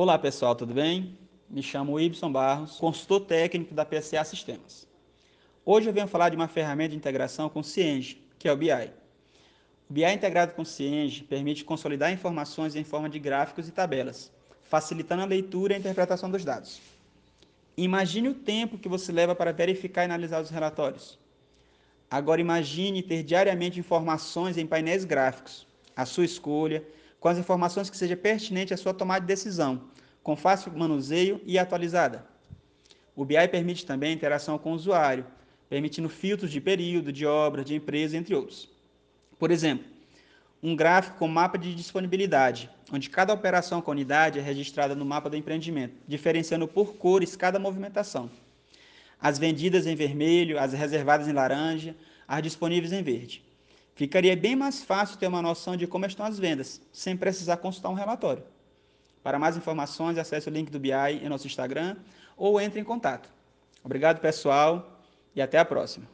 Olá pessoal, tudo bem? Me chamo Ibson Barros, consultor técnico da PSA Sistemas. Hoje eu venho falar de uma ferramenta de integração com o Cienge, que é o BI. O BI integrado com o Cienge permite consolidar informações em forma de gráficos e tabelas, facilitando a leitura e a interpretação dos dados. Imagine o tempo que você leva para verificar e analisar os relatórios. Agora imagine ter diariamente informações em painéis gráficos, à sua escolha, com as informações que seja pertinente à sua tomada de decisão, com fácil manuseio e atualizada. O BI permite também a interação com o usuário, permitindo filtros de período, de obra, de empresa, entre outros. Por exemplo, um gráfico com mapa de disponibilidade, onde cada operação com unidade é registrada no mapa do empreendimento, diferenciando por cores cada movimentação. As vendidas em vermelho, as reservadas em laranja, as disponíveis em verde. Ficaria bem mais fácil ter uma noção de como estão as vendas, sem precisar consultar um relatório. Para mais informações, acesse o link do BI em nosso Instagram ou entre em contato. Obrigado, pessoal, e até a próxima.